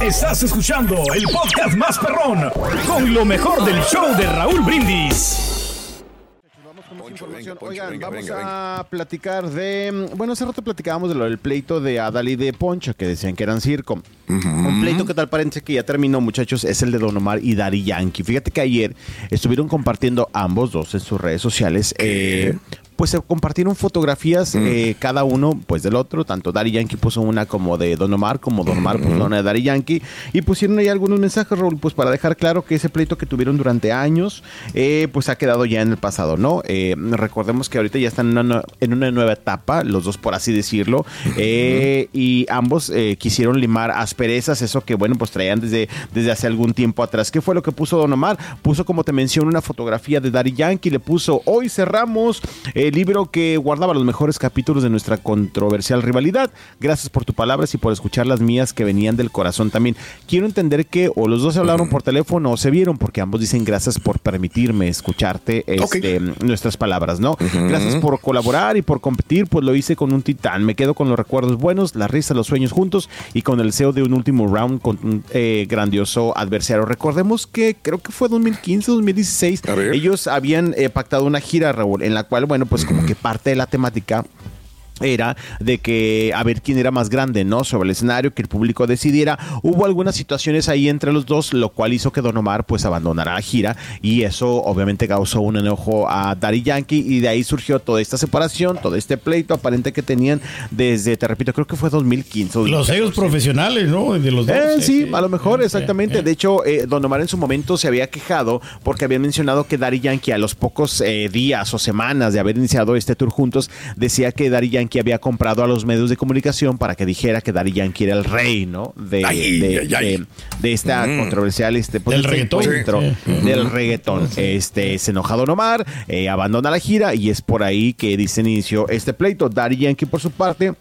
Estás escuchando el podcast más perrón con lo mejor del show de Raúl Brindis. Oigan, vamos a platicar de. Bueno, hace rato platicábamos de lo del pleito de Adal y de Poncho, que decían que eran circo. Un pleito que tal parece que ya terminó, muchachos, es el de Don Omar y Daddy Yankee. Fíjate que ayer estuvieron compartiendo ambos dos en sus redes sociales. eh, pues se compartieron fotografías eh, cada uno pues del otro, tanto Daddy Yankee puso una como de Don Omar, como Don Omar puso una de Daddy Yankee, y pusieron ahí algunos mensajes, Raúl, pues para dejar claro que ese pleito que tuvieron durante años, eh, pues ha quedado ya en el pasado, ¿no? Eh, recordemos que ahorita ya están en una, nue- en una nueva etapa, los dos por así decirlo, eh, y ambos eh, quisieron limar asperezas, eso que bueno, pues traían desde, desde hace algún tiempo atrás. ¿Qué fue lo que puso Don Omar? Puso, como te menciono, una fotografía de Daddy Yankee, le puso, hoy cerramos el libro que guardaba los mejores capítulos de nuestra controversial rivalidad. Gracias por tus palabras y por escuchar las mías que venían del corazón también. Quiero entender que o los dos se hablaron por teléfono o se vieron, porque ambos dicen gracias por permitirme escucharte este, nuestras palabras, ¿no? Gracias por colaborar y por competir, pues lo hice con un titán. Me quedo con los recuerdos buenos, la risa, los sueños juntos y con el deseo de un último round con un eh, grandioso adversario. Recordemos que creo que fue 2015, 2016. Ellos habían eh, pactado una gira, Raúl, en la cual, bueno, pues como que parte de la temática era de que a ver quién era más grande, ¿no? Sobre el escenario, que el público decidiera. Hubo algunas situaciones ahí entre los dos, lo cual hizo que Don Omar pues abandonara la gira y eso obviamente causó un enojo a Daddy Yankee y de ahí surgió toda esta separación, todo este pleito aparente que tenían desde, te repito, creo que fue 2015. Los 2014. sellos profesionales, ¿no? De los dos. Eh, sí, a lo mejor, exactamente. De hecho, eh, Don Omar en su momento se había quejado porque habían mencionado que Daddy Yankee a los pocos eh, días o semanas de haber iniciado este tour juntos, decía que Daddy Yankee había comprado a los medios de comunicación para que dijera que Daddy Yankee era el rey, ¿no? De, Ay, de, ay, ay. de- de esta Mm. controversial este, pues, Del este reggaetón. encuentro Sí. del reggaetón. Este, se enoja Don Omar, eh, abandona la gira y es por ahí que dice inicio este pleito. Daddy Yankee, por su parte,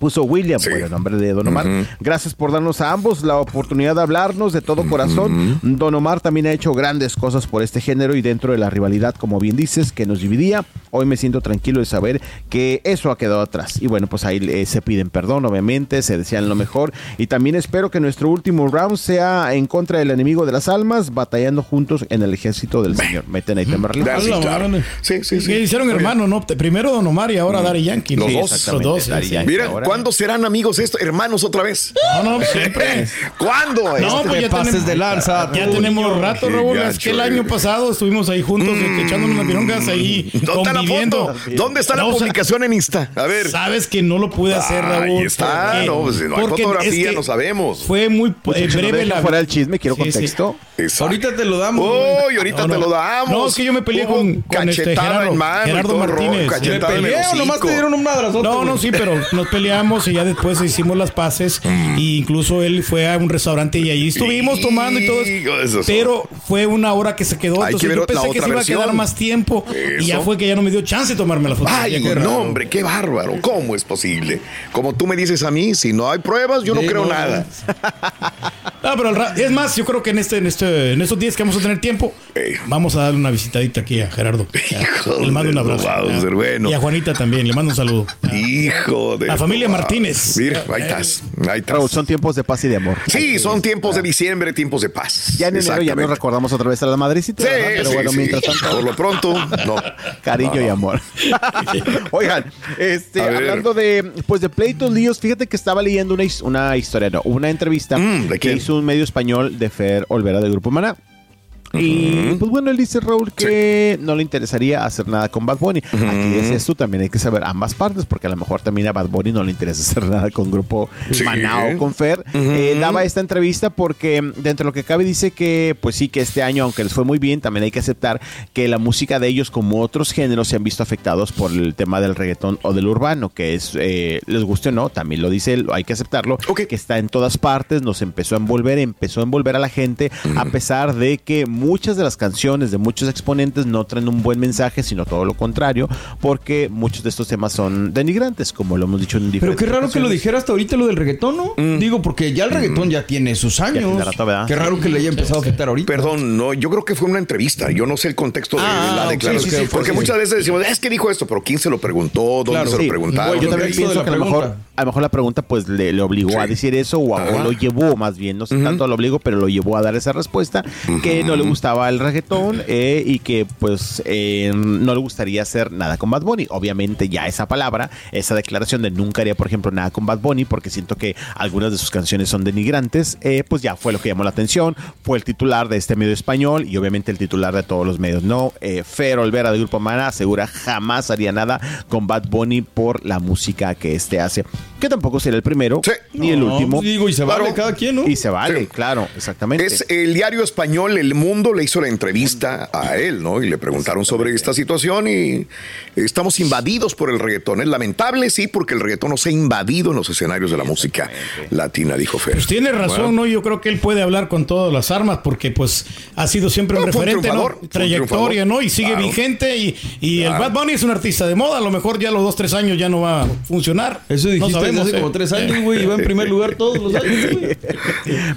puso William, por el nombre de Don Omar. Gracias por darnos a ambos la oportunidad de hablarnos de todo corazón. Don Omar también ha hecho grandes cosas por este género y dentro de la rivalidad, como bien dices, que nos dividía. Hoy me siento tranquilo de saber que eso ha quedado atrás. Y bueno, pues ahí eh, se piden perdón, obviamente, se desean lo mejor. Y también espero que nuestro último round sea en contra del enemigo de las almas, batallando juntos en el ejército del Señor. Meten ahí. Ah, madre. Sí, sí, sí. Que hicieron hermanos, ¿no? Primero Don Omar y ahora Daddy Yankee. ¿no? Los Sí, dos. Los dos. Yankee. Mira, ahora. ¿Cuándo serán amigos estos hermanos otra vez? No, no, siempre. ¿Cuándo? No, Este- pues ya tenemos, ya tenemos rato, Raúl. Es que el año pasado estuvimos ahí juntos eh, echándonos unas pirongas ahí ¿Dónde está la conviviendo. foto? ¿Dónde está la No, o sea, publicación en Insta? A ver. Sabes que no lo pude hacer, Raúl. Ahí está, porque- no, pues, no hay porque fotografía, es que no sabemos. Fue muy Pues, eh, no breve la. fuera el chisme, quiero contexto. Ahorita te lo damos. Uy, ahorita No, te lo damos. No, es que yo me peleé Hubo con- este cachetada Gerardo- en mano Gerardo Martínez. ¿Me peleé o nomás te dieron un madrazote? No, no, sí, pero nos peleamos y ya después hicimos las paces. Y incluso él fue a un restaurante y allí estuvimos tomando y todo. Eso. Pero fue una hora que se quedó. Hay que Entonces ver yo pensé que otra se iba a quedar versión. más tiempo. Y ya Eso. fue que ya no me dio chance de tomarme la foto. Ay, no, hombre, qué bárbaro. ¿Cómo es posible? Como tú me dices a mí, si no hay pruebas, yo no Sí, creo no. nada. Ah, pero al es más, yo creo que en este, en este, en estos días que vamos a tener tiempo, vamos a darle una visitadita aquí a Gerardo. Hijo le mando un abrazo. Bowser, bueno. Y a Juanita también, le mando un saludo. Hijo de. La familia. Martínez. Mira, ahí estás. Ahí estás. Son tiempos de paz y de amor. Sí, son tiempos de diciembre, tiempos de paz. Ya en enero ya nos recordamos otra vez a las madrecitas. Sí, ¿verdad? Pero sí, bueno, sí. mientras tanto, Por lo pronto, no. cariño No, y amor. Oigan, este, hablando de, pues de pleitos, líos, fíjate que estaba leyendo una, his- una historia, no, una entrevista Mm, ¿de que quién? Un medio español de Fer Olvera del Grupo Maná. Y pues bueno, él dice Raúl que no le interesaría hacer nada con Bad Bunny. Aquí es esto, también hay que saber ambas partes, porque a lo mejor también a Bad Bunny no le interesa hacer nada con Grupo Sí. Maná o con Fer. Eh, daba esta entrevista porque mm, dentro de lo que cabe dice que pues sí que este año, aunque les fue muy bien, también hay que aceptar que la música de ellos como otros géneros se han visto afectados por el tema del reggaetón o del urbano, que es, eh, les guste o no, también lo dice él, hay que aceptarlo, Ok. que está en todas partes, nos empezó a envolver, empezó a envolver a la gente, a pesar de que muchas de las canciones de muchos exponentes no traen un buen mensaje, sino todo lo contrario, porque muchos de estos temas son denigrantes, como lo hemos dicho en Pero diferentes qué raro que lo dijera hasta ahorita lo del reggaetón, ¿no? Digo, porque ya el reggaetón ya tiene sus años. tiene rato, ¿verdad? Qué raro que le haya empezado a afectar ahorita. Perdón, no, yo creo que fue una entrevista. Yo no sé el contexto de Ah, la declaración. sí, sí, porque sí. muchas veces decimos, es que dijo esto, pero ¿quién se lo preguntó? ¿Dónde Claro, se Sí, lo preguntaron? yo también pienso que a lo, mejor, a lo mejor la pregunta pues le, le obligó Sí. a decir eso o, a- o Ajá. lo llevó más bien, no sé tanto lo obligó, pero lo llevó a dar esa respuesta que no le gustaba el reggaetón eh, y que pues eh, no le gustaría hacer nada con Bad Bunny. Obviamente ya esa palabra, esa declaración de nunca haría por ejemplo nada con Bad Bunny porque siento que algunas de sus canciones son denigrantes, eh, pues ya fue lo que llamó la atención, fue el titular de este medio español y obviamente el titular de todos los medios, ¿no? Fer Olvera de Grupo Mana asegura jamás haría nada con Bad Bunny por la música que este hace, que tampoco será el primero Sí. ni el último. pues digo, y se Claro. vale cada quien, ¿no? Y se vale, Sí. claro, exactamente. Es el diario español El Mundo le hizo la entrevista a él, ¿no? Y le preguntaron sobre esta situación y estamos invadidos por el reggaetón. Es lamentable, sí, porque el reggaetón nos ha invadido en los escenarios de la música latina, dijo Fer. Pues tiene razón, Bueno, ¿no? Yo creo que él puede hablar con todas las armas porque pues ha sido siempre un No, un referente, triunfador, ¿no? un Trayectoria. ¿no? Y sigue Claro. vigente y, y Claro. el Bad Bunny es un artista de moda, a lo mejor ya los dos, tres años ya no va a funcionar. Eso dijiste no sabemos, hace ¿eh? como tres años, güey. Iba en primer lugar todos los años, güey.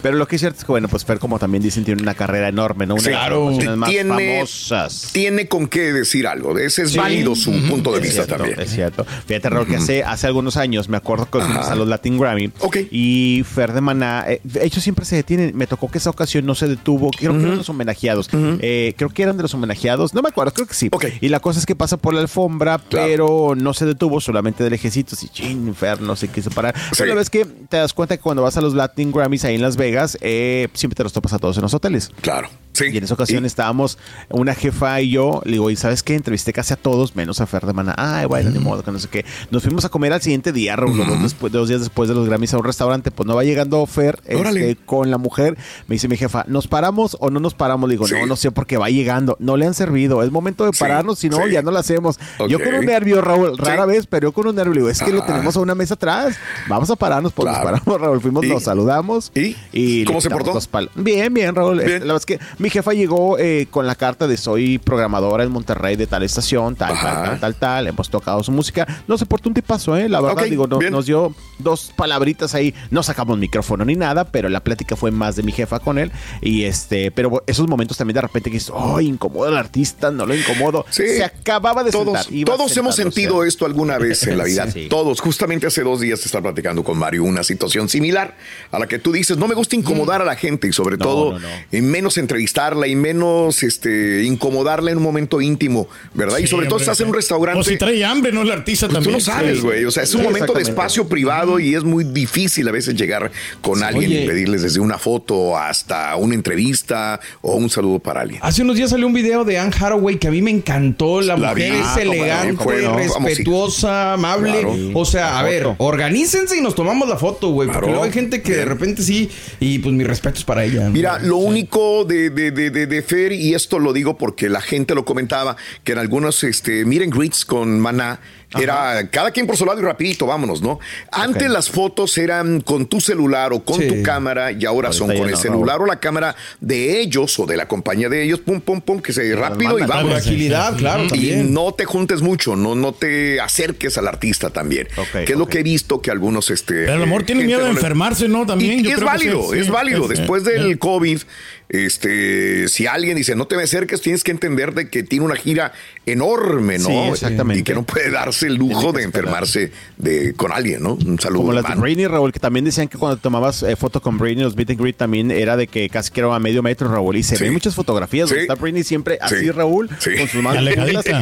Pero lo que es cierto es que, bueno, pues Fer, como también dicen, tiene una carrera enorme, ¿no? Una de las Claro. más Tiene- famosas. Tiene con qué decir algo. Ese es válido su punto de Es vista cierto, también. Es cierto. Fíjate, Raúl, que hace, hace algunos años me acuerdo que fuimos a los Latin Grammy. Ok. Y Fer de Maná, eh, hecho siempre se detienen. Me tocó que esa ocasión no se detuvo. Creo que eran los homenajeados. Eh, creo que eran de los homenajeados. No me acuerdo, creo que sí. Ok. Y la cosa es que pasa por la alfombra, Claro. pero no se detuvo solamente de lejecitos. Y chin, Fer no se quiso parar. Sí. Pero la vez que te das cuenta que cuando vas a los Latin Grammys ahí en Las Vegas, eh, siempre te los topas a todos en los hoteles. Claro. Sí. Y en esa ocasión estábamos una jefa y yo, le digo, ¿y sabes qué? Entrevisté casi a todos, menos a Fer de Maná. Ay, bueno, ni modo, que no sé qué. Nos fuimos a comer al siguiente día, Raúl, dos, después, dos días después de los Grammys a un restaurante. Pues no va llegando Fer este, con la mujer. Me dice mi jefa, ¿nos paramos o no nos paramos? Le digo, Sí. no, no sé porque va llegando. No le han servido. Es momento de Sí, pararnos, si no, ya no lo hacemos. Yo con un nervio, Raúl, rara vez, pero yo con un nervio. Le digo, es que lo Ah. tenemos a una mesa atrás. Vamos a pararnos, pues Claro. nos paramos, Raúl. Fuimos, ¿Y? nos saludamos. ¿Y? le ¿Cómo se portó? Bien, bien, Raúl. Bien. La verdad es que mi jefa llegó eh, con la carta de soy programadora en Monterrey de tal estación, tal, tal, tal, tal, tal. Hemos tocado su música. No se portó un tipazo, ¿eh? La verdad, digo, no- nos dio dos palabritas ahí. No sacamos micrófono ni nada, pero la plática fue más de mi jefa con él. Y este, pero esos momentos también de repente que dices, oh, incomodo al artista, no lo incomodo. Sí. Se acababa de Todos, sentar. todos hemos sentido esto alguna vez en la vida. Sí. Todos. Justamente hace dos días estaba platicando con Mario una situación similar a la que tú dices, no me gusta incomodar a la gente y sobre No, todo no, no. y menos entrevistarla y menos este incomodarla en un momento íntimo, ¿verdad? y sobre todo hombre. estás en un restaurante. O si trae hambre, ¿no? El artista Pues también. tú no sabes, Sí. güey. O sea, es un Sí, momento de espacio privado y es muy difícil a veces llegar con alguien Oye. y pedirles desde una foto hasta una entrevista o un saludo para alguien. Hace unos días salió un video de Anne Hathaway que a mí me encantó. La, La mujer vi. es Ah, elegante, respetuosa, amable. Claro. O sea, a ver, organícense y nos tomamos la foto, güey. Porque Claro. luego hay gente que de repente sí. Y pues mis respetos para ella. Mira, lo único de, de, de, de, Fer, y esto lo digo porque la gente lo comentaba, que en algunos este, miren greets con Maná, Era cada quien por su lado y rapidito, vámonos, ¿no? Antes las fotos eran con tu celular o con Sí. tu cámara y ahora Ahorita son con el no. celular o la cámara de ellos o de la compañía de ellos, pum, pum, pum, que se rápido y mandan. Por vámonos. agilidad, claro, Y también. no te juntes mucho, no, no te acerques al artista también. Ok, que es lo que he visto que algunos... Este, Pero a lo mejor eh, tiene miedo de enfermarse, ¿no? También. y, yo y es creo que sí, válido, sí, es válido. Después sí. del COVID, este, si alguien dice no te me acerques, tienes que entender de que tiene una gira enorme, ¿no? Sí, exactamente. Y que no puede darse el lujo de enfermarse de, con alguien, ¿no? Un saludo. Como las de. Britney, Raúl, que también decían que cuando tomabas eh, foto con Britney, los meet and greet también era de que casi que era a medio metro, Raúl. Y se Sí. ven muchas fotografías donde Sí. está Britney siempre así, Sí. Raúl, Sí. con sus manos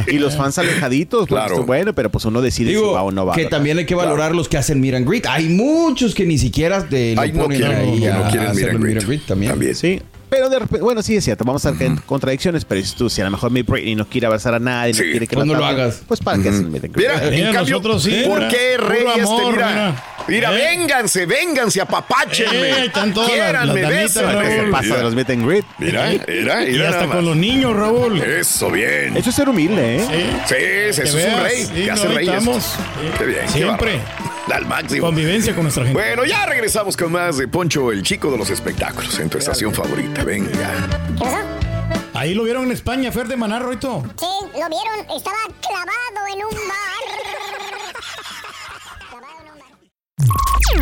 y los fans alejaditos. Claro. bueno, pero pues uno decide si va o no va. que ¿verdad? también hay que valorar los que hacen meet and greet. Hay muchos que ni siquiera te lo Ay, no ponen quieren, ahí que no a quieren hacer meet and el greet. también. También. Sí. Pero de repente, bueno, sí es cierto, vamos a tener contradicciones, pero si tú, si a lo mejor mi Britney no quiere abrazar a nadie, Sí. no quiere que Pues no lo hagas. Pues para qué hacen meet and greet? Mira, Mira, en cambio, nosotros sí, ¿por qué Reyes te mira? mira. Mira, Eh. vénganse, vénganse, apapáchenme. Eh, bésenme. Raúl. pasa de los meet and greet. Mira, mira, Y mira. hasta nada con los niños, Raúl. Eso, bien. Eso es ser humilde, ¿eh? Sí, eso es un veas, rey. sí, que hace reyes. Qué bien. qué Siempre. bárbaro. Al máximo. Convivencia con nuestra gente. Bueno, ya regresamos con más de Poncho, el chico de los espectáculos, en tu estación favorita. Venga. ¿Qué pasó? Ahí lo vieron en España, Fer de Maná, Roito. Sí, lo vieron, estaba clavado en un bar. Clavado en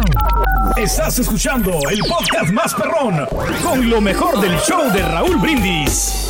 un bar. Estás escuchando el podcast más perrón con lo mejor del show de Raúl Brindis.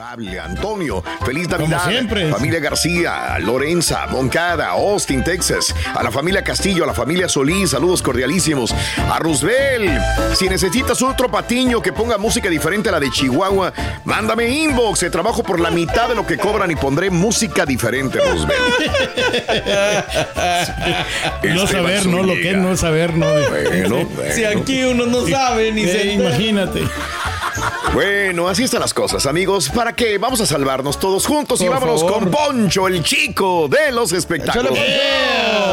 Antonio. Feliz Navidad. Como siempre. Familia García, Lorenza, Moncada, Austin, Texas. A la familia Castillo, a la familia Solís, saludos cordialísimos. A Roosevelt, si necesitas otro patiño que ponga música diferente a la de Chihuahua, mándame inbox. Te trabajo por la mitad de lo que cobran y pondré música diferente, Roosevelt. No saber, ¿no? Lo que es no saber, ¿no? Bueno, Si aquí uno no sabe ni Eh, se entera. imagínate. Bueno, así están las cosas, amigos. ¿Para qué? Vamos a salvarnos todos juntos y Por vámonos favor. con Poncho, el chico de los espectáculos. Échale,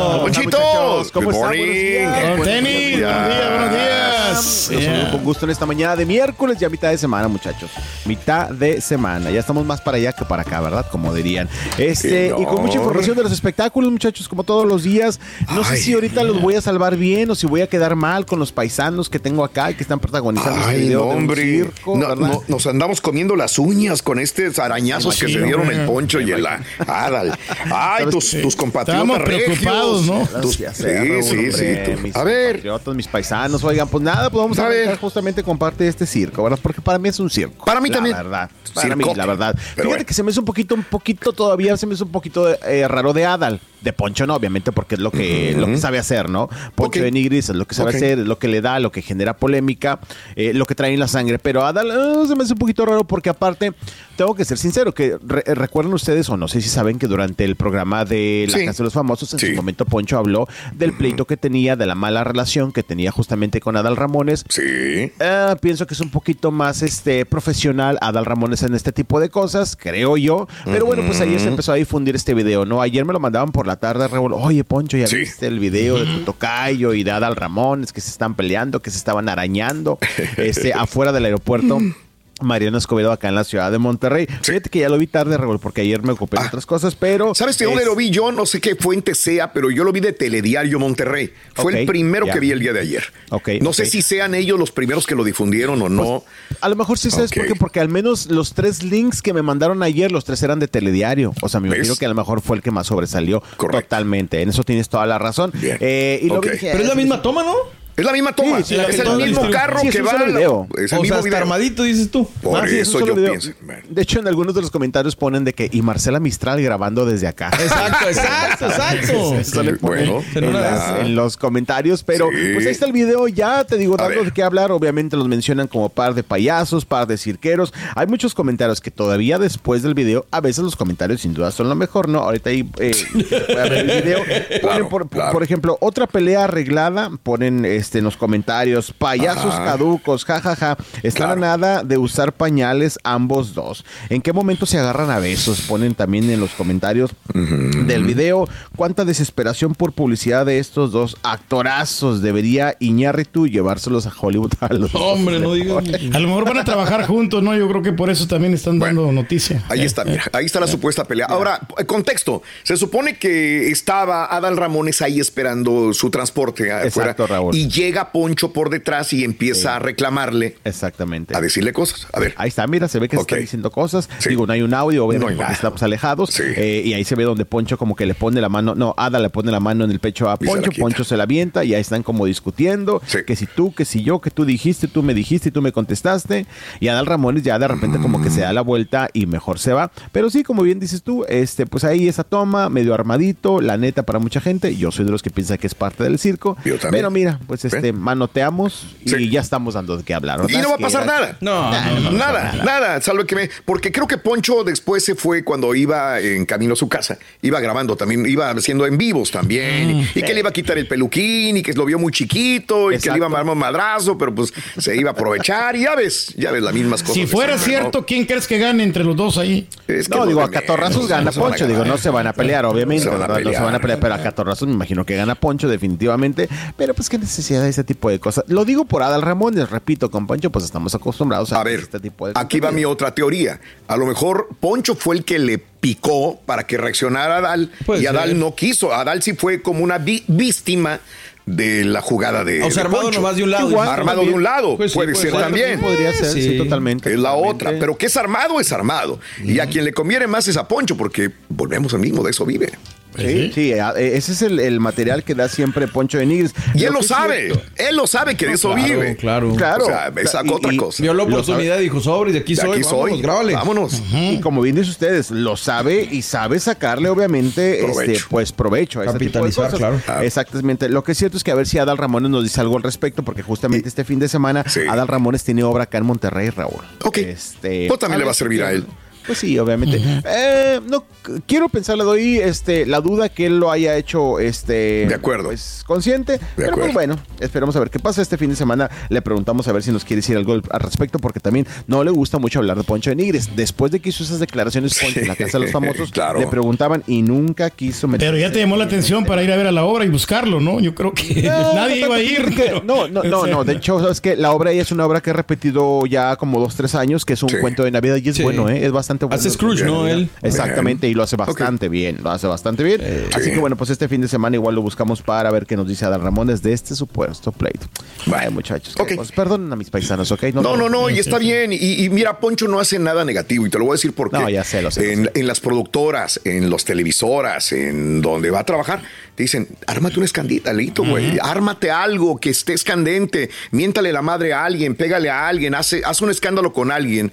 Poncho. Ponchito, muchachos? ¿Cómo good están? morning. Buenos días. Don Buenos Tenis, días. buenos días, buenos días. Los saludo Yeah. con gusto en esta mañana de miércoles, ya mitad de semana, muchachos. Mitad de semana. Ya estamos más para allá que para acá, ¿verdad? Como dirían. Este, y con mucha información de los espectáculos, muchachos, como todos los días. No sé si ahorita los voy a salvar bien o si voy a quedar mal con los paisanos que tengo acá y que están protagonizando este Ay, video no, de un hombre. circo, No, nos andamos comiendo las uñas con estos arañazos que se dieron el poncho y el Adal. Ay, tus, tus compatriotas Estábamos preocupados. ¿no? Tus- Ya sí, sí, sí. A ver, mis paisanos, oigan, pues nada, pues vamos a, A ver. justamente con parte de este circo, ¿verdad? Porque para mí es un circo. Para mí la también. verdad. Para Circo. mí, la verdad. Pero Fíjate bueno. que se me hizo un poquito, un poquito todavía, se me hizo un poquito eh, raro de Adal. De Poncho no, obviamente, porque es lo que, lo que sabe hacer, ¿no? Poncho de Nigris es lo que sabe hacer, es lo que le da, lo que genera polémica, eh, lo que trae en la sangre. Pero Adal eh, se me hace un poquito raro porque aparte, tengo que ser sincero, que re- eh, recuerdan ustedes, o no sé si saben que durante el programa de La Sí. Casa de los Famosos, en su momento Poncho habló del pleito que tenía, de la mala relación que tenía justamente con Adal Ramones. Sí. Pienso que es un poquito más este profesional Adal Ramones en este tipo de cosas, creo yo. Pero bueno, pues ayer se empezó a difundir este video, ¿no? Ayer me lo mandaban por la tarde, Raúl. Oye, Poncho, ¿ya viste el video de tu tocayo y de Adal Ramones que se están peleando, que se estaban arañando este, afuera del aeropuerto? Mariano Escobedo acá en la ciudad de Monterrey. Fíjate que ya lo vi tarde, Raúl, porque ayer me ocupé en otras cosas, pero... Ah. ¿Sabes de dónde es- lo vi yo? No sé qué fuente sea, pero yo lo vi de Telediario Monterrey. Fue el primero que vi el día de ayer. Ok, no sé si sean ellos los primeros que lo difundieron o no. A lo mejor sí sabes por qué, porque al menos los tres links que me mandaron ayer, los tres eran de telediario. O sea, me ¿Ves? imagino que a lo mejor fue el que más sobresalió totalmente. En eso tienes toda la razón. Eh, y lo Ok. vi y dije, Pero es la "Ah, misma toma, ¿no? Es la misma toma. Sí, sí, la es el mismo carro Sí, es que va. video. Es el o mismo sea, video. armadito, dices tú. Por Ah, es eso solo yo video. pienso. De hecho, en algunos de los comentarios ponen de que y Marcela Mistral grabando desde acá. Exacto, exacto, exacto. Eso le ponen Bueno, en, los comentarios, pero Sí. pues ahí está el video, ya te digo, dando de qué hablar, obviamente los mencionan como par de payasos, par de cirqueros, hay muchos comentarios que todavía después del video, a veces los comentarios sin duda son lo mejor, ¿no? Ahorita ahí eh, voy a ver el video, ponen Claro, por, claro. por ejemplo, otra pelea arreglada, ponen este en los comentarios, payasos Ajá. caducos, jajaja, están a nada de usar pañales ambos dos. ¿En qué momento se agarran a besos? Ponen también en los comentarios del video. ¿Cuánta desesperación por publicidad de estos dos actorazos? Debería Iñárritu llevárselos a Hollywood a los. Hombre, no digas. A lo mejor van a trabajar juntos, ¿no? Yo creo que por eso también están dando noticia. Ahí está, mira, ahí está la supuesta pelea. Ahora, contexto. Se supone que estaba Adal Ramones ahí esperando su transporte afuera. Exacto, Raúl. Y llega Poncho por detrás y empieza a reclamarle, Exactamente. a decirle cosas. A ver. Ahí está, mira, se ve que se Ok. están diciendo cosas. Sí. Digo, no hay un audio, obviamente, No porque estamos alejados. Sí. Eh, y ahí se ve donde Poncho como que le pone la mano, no, Ada le pone la mano en el pecho a se Poncho. Poncho se la avienta y ahí están como discutiendo. Sí. Que si tú, que si yo, que tú dijiste, tú me dijiste y tú me contestaste. Y Adal Ramones ya de repente como que se da la vuelta y mejor se va. Pero sí, como bien dices tú, este, pues ahí esa toma, medio armadito, la neta para mucha gente. Yo soy de los que piensa que es parte del circo. Yo también. Pero mira, pues este, manoteamos y Sí. ya estamos dando de qué hablar. Y no va a pasar nada. No, no, no. Nada, nada, salvo que me. Porque creo que Poncho después se fue cuando iba en camino a su casa. Iba grabando también, iba haciendo en vivos también. y, y que le iba a quitar el peluquín y que lo vio muy chiquito y que le iba a dar un madrazo, pero pues se iba a aprovechar. Y ya ves, ya ves las mismas cosas. Si fuera siempre, ¿no? cierto, ¿quién crees que gane entre los dos ahí? Es que No, digo, a catorrazos gana Poncho. Digo, no se van a pelear, obviamente. No se van a pelear, pero a catorrazos me imagino que gana Poncho, definitivamente. Pero pues qué necesidad de ese tipo de cosas. Lo digo por Adal Ramones, repito, con Poncho, pues estamos acostumbrados a, A ver, este tipo de aquí va mi otra teoría. A lo mejor Poncho fue el que le picó para que reaccionara Adal y Adal no quiso. Adal sí fue como una víctima de la jugada de. O sea, de armado Poncho. nomás de un lado. Igual, armado de un lado. Pues sí, puede puede ser ser. también. Podría ser, sí, Sí. totalmente. Es la totalmente. otra. Pero que es armado, es armado. Y a quien le conviene más es a Poncho, porque volvemos al mismo, de eso vive. Sí, sí, eh, ese es el, el material que da siempre Poncho de Nigris. Y él lo sabe. Él lo sabe que de eso claro, vive. claro. Claro. O sea, esa Y- otra y- cosa. Vio la oportunidad y dijo, sobre, de aquí De soy, aquí vámonos, soy. grábale. Vámonos. Y como bien dicen ustedes, lo sabe y sabe sacarle, obviamente, Provecho. este, pues provecho a ese tipo de Capitalizar, cosas. claro. Exactamente. Lo que es cierto es que a ver si Adal Ramones nos dice algo al respecto, porque justamente este fin de semana Sí. Adal Ramones tiene obra acá en Monterrey, Raúl. Ok. Este, Pues también le va a servir a él. Pues sí, obviamente. Eh, no quiero pensar, le doy este, la duda que él lo haya hecho este, De acuerdo. Pues, consciente. pero acuerdo. pues bueno, esperemos a ver qué pasa este fin de semana. Le preguntamos a ver si nos quiere decir algo al respecto, porque también no le gusta mucho hablar de Poncho de Nigres. Después de que hizo esas declaraciones Poncho en la Casa de los Famosos, Claro. le preguntaban y nunca quiso meter. Pero ya te llamó la atención para ir a ver a la obra y buscarlo, ¿no? Yo creo que nadie iba a ir. pero- No, no, no, no. De hecho, sabes que la obra ya es una obra que he repetido ya como dos, tres años, que es un Sí. cuento de Navidad y es Sí. bueno, ¿eh? Es bastante bueno. Hace Scrooge, ¿no? Él. Exactamente, y lo hace bastante bien, lo hace bastante bien. Así Sí. que bueno, pues este fin de semana igual lo buscamos para ver qué nos dice Adal Ramones de este supuesto pleito. Ay, muchachos, Ok. pues, perdonen a mis paisanos, ¿ok? No, no, no, y está bien. Y, y mira, Poncho no hace nada negativo, y te lo voy a decir porque No, ya sé, lo sé, lo en, sé. en las productoras, en los televisoras, en donde va a trabajar, te dicen, ármate un escandalito, güey, ármate algo que estés candente, miéntale la madre a alguien, pégale a alguien, hace, haz un escándalo con alguien.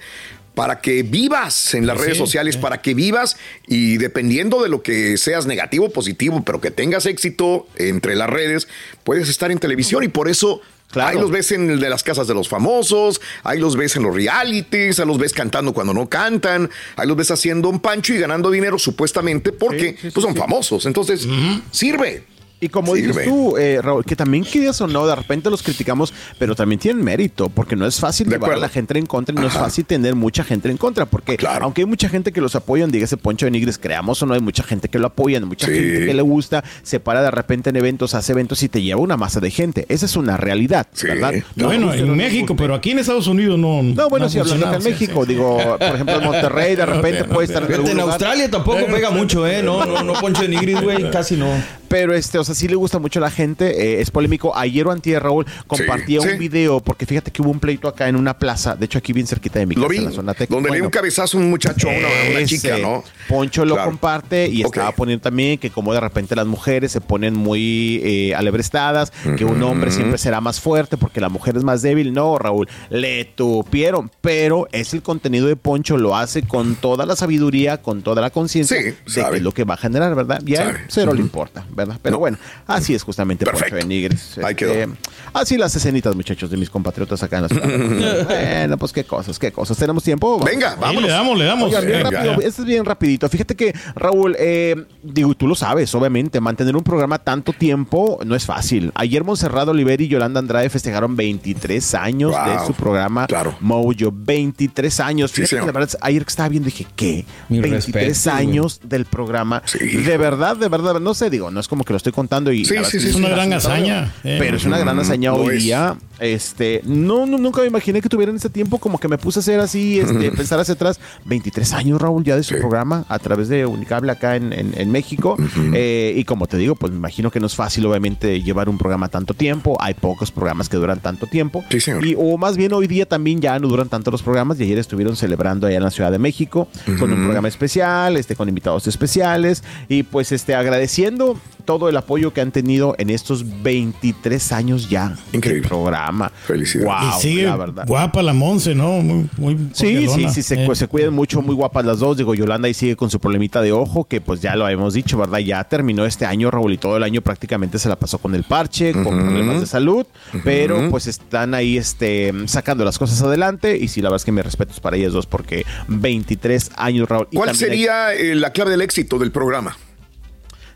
Para que vivas en las redes sociales, para que vivas y dependiendo de lo que seas negativo o positivo, pero que tengas éxito entre las redes, puedes estar en televisión y por eso Ahí los ves en el de las casas de los famosos, ahí los ves en los realities, ahí los ves cantando cuando no cantan, ahí los ves haciendo un pancho y ganando dinero supuestamente porque pues son famosos. Entonces, sirve. Y como Sirve. dices tú, eh, Raúl, que también quieras o no, de repente los criticamos, pero también tienen mérito, porque no es fácil De llevar a la gente en contra y no es fácil tener mucha gente en contra, porque aunque hay mucha gente que los apoyan, dígase Poncho de Nigres, creamos o no, hay mucha gente que lo apoyan, mucha Sí. gente que le gusta, se para de repente en eventos, hace eventos y te lleva una masa de gente. Esa es una realidad, ¿verdad? No, bueno, en no México, pero aquí en Estados Unidos no. No, bueno, si hablando acá en México, digo, por ejemplo, en Monterrey, de repente puede estar en en lugar. Australia tampoco pega mucho, ¿eh? No, no, no, Poncho de Nigris, güey, casi no. Pero este, o sea, sí le gusta mucho a la gente, eh, es polémico. Ayer o antier, Raúl, compartía Sí, un sí. video, porque fíjate que hubo un pleito acá en una plaza, de hecho aquí bien cerquita de mi Lo casa, vi, en la zona donde le dio un cabezazo a un muchacho, a una, chica, ¿no? Poncho lo comparte y estaba poniendo también que como de repente las mujeres se ponen muy eh, alebrestadas, que un hombre siempre será más fuerte porque la mujer es más débil. No, Raúl, le tupieron, pero es el contenido de Poncho, lo hace con toda la sabiduría, con toda la conciencia Sí, de qué es lo que va a generar, ¿verdad? Y a él cero le Ujú. importa, ¿verdad? Pero bueno, así es justamente Poncho Perfecto. de Nigris. Ahí Este, quedó. así las escenitas, muchachos, de mis compatriotas acá en la ciudad. bueno, pues qué cosas, qué cosas. ¿Tenemos tiempo? Venga, vámonos. le damos, le damos. Oigan, bien Venga. rápido, este es bien rapidito. Fíjate que, Raúl, eh, digo, tú lo sabes, obviamente, mantener un programa tanto tiempo no es fácil. Ayer Monserrado Oliveri y Yolanda Andrade festejaron 23 años Wow. de su programa Claro. Mojo. 23 años. Sí, Fíjate que la verdad, ayer que estaba viendo dije, ¿qué? Mi 23 respeto, años del programa. De verdad, de verdad, no sé, digo, no es como que lo estoy contando y Sí, sí, es sí, Es una gran hazaña. eh. pero es una gran hazaña Lo hoy día. Este, no, no, nunca me imaginé que tuvieran ese tiempo, como que me puse a hacer así, este, pensar hacia atrás. 23 años, Raúl, ya de su programa a través de Unicable acá en, en- en México. Eh, y como te digo, pues me imagino que no es fácil, obviamente, llevar un programa tanto tiempo. Hay pocos programas que duran tanto tiempo. Sí, señor. Y, o más bien hoy día también ya no duran tanto los programas. Y ayer estuvieron celebrando allá en la Ciudad de México con un programa especial, este, con invitados especiales. Y pues este, agradeciendo todo el apoyo que han tenido en estos 23 años ya Increíble. programa. Felicidades. Wow, y sigue la verdad. guapa la Monse, ¿no? Muy, muy Sí, sí, sí, se, Eh. se cuidan mucho, muy guapas las dos. Digo, Yolanda ahí sigue con su problemita de ojo, que pues ya lo habíamos dicho, ¿verdad? Ya terminó este año, Raúl, y todo el año prácticamente se la pasó con el parche, con problemas de salud, pero pues están ahí este, sacando las cosas adelante. Y sí, la verdad es que mis respetos para ellas dos, porque 23 años, Raúl. Y ¿Cuál también hay- sería eh, la clave del éxito del programa?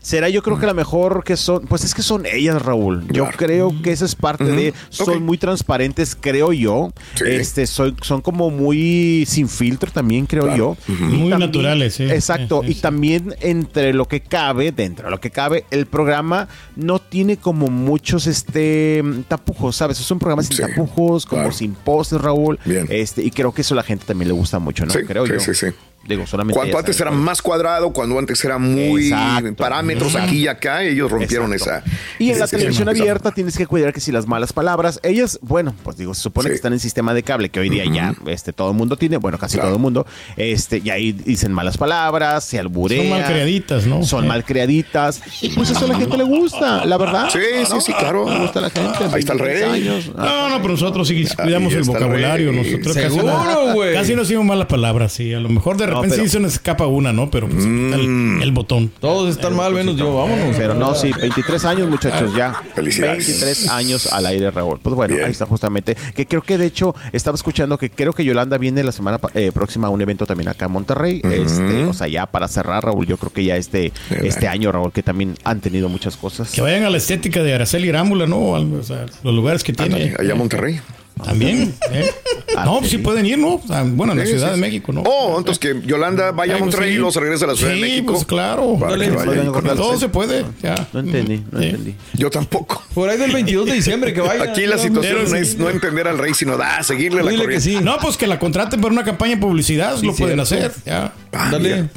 Será yo creo que la mejor que son, pues es que son ellas, Raúl. Yo Claro. creo que esa es parte de, son muy transparentes, creo yo. Sí. Este, soy, son como muy sin filtro también, creo Claro. yo. Muy naturales, sí. Exacto. Sí, sí, y también entre lo que cabe, dentro de lo que cabe, el programa no tiene como muchos este tapujos, ¿sabes? Es un programa sin Sí, tapujos, como claro. sin poses, Raúl. Bien. Este, y creo que eso a la gente también le gusta mucho, ¿no? Sí, creo sí, yo. sí, sí. Digo, solamente Cuando ellas antes era ¿no? más cuadrado, cuando antes era muy Exacto. parámetros aquí y acá, ellos rompieron Exacto. esa. Y en la televisión abierta tienes que cuidar que si las malas palabras, ellas, bueno, pues digo, se supone Sí. que están en sistema de cable, que hoy día ya este todo el mundo tiene, bueno, casi Claro. todo el mundo, este, y ahí dicen malas palabras, se alburean. Son malcriaditas, ¿no? Son Eh. malcriaditas. Y pues eso a la gente le gusta, la verdad. Sí, sí, sí, claro. Le gusta a la gente. Ahí está el 23 rey. años. No, no, pero nosotros sí cuidamos el vocabulario. Nosotros casi Seguro, no, güey. casi no decimos malas palabras, sí. A lo mejor de repente pero- sí se nos escapa una, ¿no? Pero pues Mm. el, el botón. Todos están mal, menos yo, vámonos. Pero no, sí, 23 años, muchachos, ya. Felicidades. 23 años al aire, Raúl. Pues bueno, Bien. ahí está justamente. Que creo que de hecho estaba escuchando que creo que Yolanda viene la semana eh, próxima a un evento también acá en Monterrey. este, o sea, ya para cerrar, Raúl, yo creo que ya este, este año, Raúl, que también han tenido muchas cosas. Que vayan a la estética de Araceli Rámbula, ¿no? O sea, los lugares que tiene. Allá a Monterrey. También. ¿eh? No, pues sí pueden ir, ¿no? Sea, bueno, en la Ciudad de. México, ¿no? Oh, entonces que Yolanda vaya a pues Monterrey y luego se regresa a la Ciudad sí, de México. pues claro. Todo se puede. Ya. No entendí, no Sí. entendí. Yo tampoco. Por ahí del 22 de diciembre que vaya. Aquí la situación no es no entender al rey, sino da, seguirle la Dile que corriente. sí. No, pues que la contraten para una campaña de publicidad, lo cierto. pueden hacer. Ya. Ah, Dale.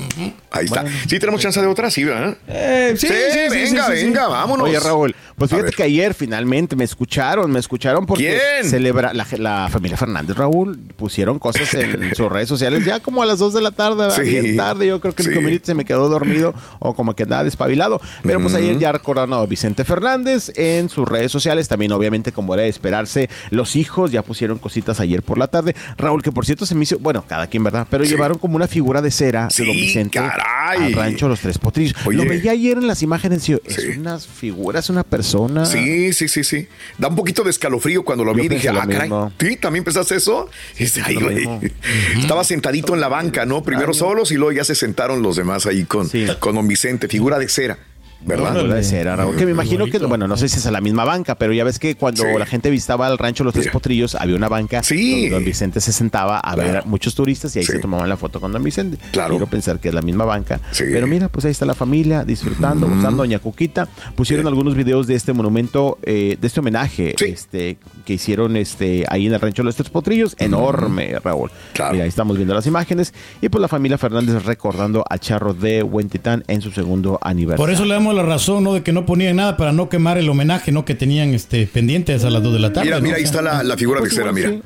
Ahí está. Sí, tenemos chance de otra, sí, ¿verdad? Eh, sí, sí, sí, sí, venga, sí, sí, sí. venga, vámonos. Oye, Raúl, pues fíjate que ayer finalmente me escucharon, me escucharon porque ¿Quién? celebra la, la familia Fernández, Raúl, pusieron cosas en sus redes sociales ya como a las 2 de la tarde. Sí. bien tarde, yo creo que Sí. el community se me quedó dormido o como que andaba despabilado, pero pues ayer ya recordaron a Vicente Fernández en sus redes sociales, también obviamente como era de esperarse, los hijos ya pusieron cositas ayer por la tarde, Raúl, que por cierto se me hizo, bueno, cada quien, ¿verdad? Pero Sí. llevaron como una figura de cera Sí, de don Vicente caray. al rancho Los Tres Potrillos. Oye. Lo veía ayer en las imágenes es Sí. una figura, es una persona. Sí, sí, sí, sí. Da un poquito de escalofrío cuando lo Yo vi y dije, ah, caray. ¿Sí? ¿También pensaste eso? Estaba sentadito en la banca, ¿no? Primero solos y luego ya se sentaron los demás ahí con, Sí. con don Vicente, figura de cera, ¿verdad? Figura de cera, Raúl, que me imagino que, bueno, no sé si es a la misma banca, pero ya ves que cuando Sí. la gente visitaba el rancho Los Tres Mira. Potrillos, había una banca Sí. donde don Vicente se sentaba a ver a muchos turistas y ahí Sí. se tomaban la foto con don Vicente. Claro. Quiero pensar que es la misma banca. Sí. Pero mira, pues ahí está la familia disfrutando, gozando. Doña Cuquita pusieron Sí. algunos videos de este monumento, eh, de este homenaje Sí. este, que hicieron este, ahí en el rancho Los Tres Potrillos. Enorme, Raúl. Claro. Mira, ahí estamos viendo las imágenes. Y pues la familia Fernández recordando al charro de Huentitán en su segundo aniversario. Por eso le la razón, ¿no? De que no ponían nada para no quemar el homenaje, ¿no? Que tenían este pendientes a las 2 de la tarde. Mira, ¿no? mira, ahí está la, la figura de Pues cera, mira. sí.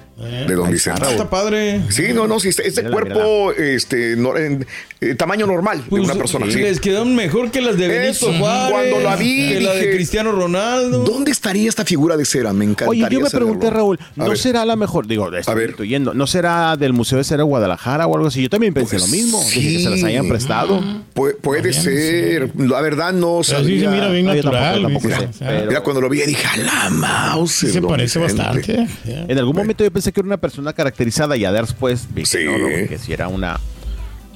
De don Vicente. está, Está padre. Sí, no, no, sí, es es de Mírala, cuerpo, este, no- en, eh, tamaño normal de Pues, una persona sí. Les quedaron mejor que las de Benito Eso, Juárez. cuando la vi, Que la de Cristiano Ronaldo. ¿Dónde estaría esta figura de cera? Me encantaría Oye, yo me pregunté, Raúl, A ¿no ver. será la mejor? Digo, estoy ver. intuyendo, ¿no será del Museo de Cera de Guadalajara o algo así? Yo también pensé Pues lo mismo. Dije que se las hayan prestado. Pu- puede ser, la verdad no Pero sí se mira bien No, natural. tampoco, tampoco ¿viste? sé, O sea, pero- Mira, cuando lo vi dije, a la mouse. sí se parece Vicente". bastante. En algún momento yo pensé que era una persona caracterizada y ya después vi que Sí. no, no, que si era una,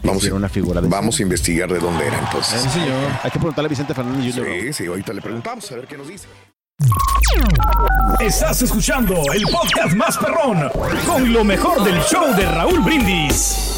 Vamos, era una figura de vamos a investigar de dónde era entonces. Sí, señor. Hay que preguntarle a Vicente Fernández Jr. Sí, sí, ahorita le preguntamos a ver qué nos dice. Estás escuchando el podcast más perrón con lo mejor del show de Raúl Brindis.